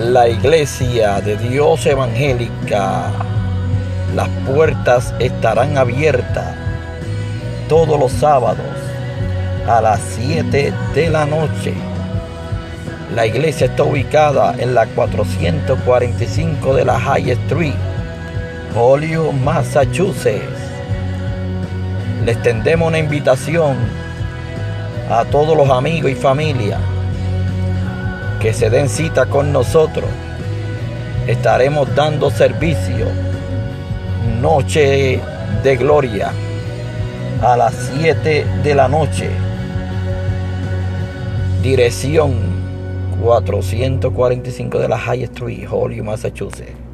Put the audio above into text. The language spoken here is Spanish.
la iglesia de Dios evangélica, las puertas estarán abiertas todos los sábados a las 7 de la noche. La iglesia está ubicada en la 445 de la High Street, Holyoke, Massachusetts. Les extendemos una invitación a todos los amigos y familia que se den cita con nosotros. Estaremos dando servicio Noche de Gloria a las 7 de la noche. Dirección 445 de la High Street, Holyoke, Massachusetts.